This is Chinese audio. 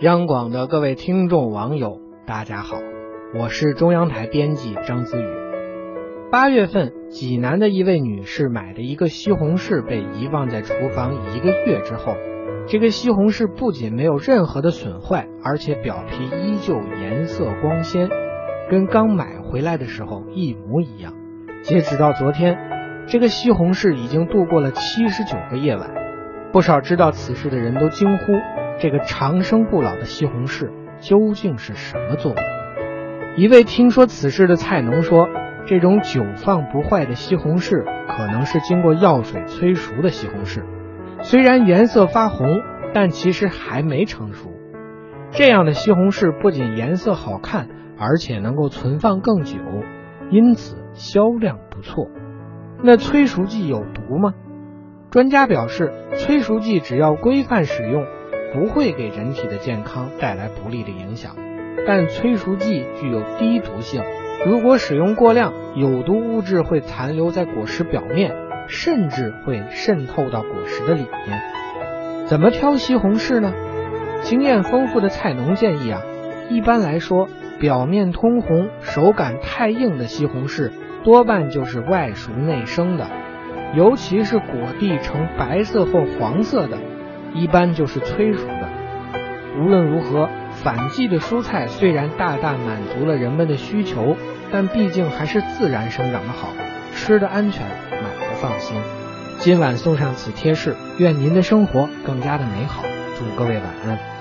央广的各位听众网友，大家好，我是中央台编辑张子宇。八月份，济南的一位女士买的一个西红柿被遗忘在厨房一个月之后，这个西红柿不仅没有任何的损坏，而且表皮依旧颜色光鲜，跟刚买回来的时候一模一样。截止到昨天，这个西红柿已经度过了七十九个夜晚。不少知道此事的人都惊呼。这个长生不老的西红柿究竟是什么作用？一位听说此事的菜农说：“这种久放不坏的西红柿可能是经过药水催熟的西红柿，虽然颜色发红，但其实还没成熟。这样的西红柿不仅颜色好看，而且能够存放更久，因此销量不错。那催熟剂有毒吗？专家表示，催熟剂只要规范使用。”不会给人体的健康带来不利的影响，但催熟剂具有低毒性，如果使用过量，有毒物质会残留在果实表面，甚至会渗透到果实的里面。怎么挑西红柿呢？经验丰富的菜农建议啊，一般来说，表面通红、手感太硬的西红柿，多半就是外熟内生的，尤其是果蒂呈白色或黄色的。一般就是催熟的。无论如何，反季的蔬菜虽然大大满足了人们的需求，但毕竟还是自然生长的好，吃的安全，买的放心。今晚送上此贴士，愿您的生活更加的美好。祝各位晚安。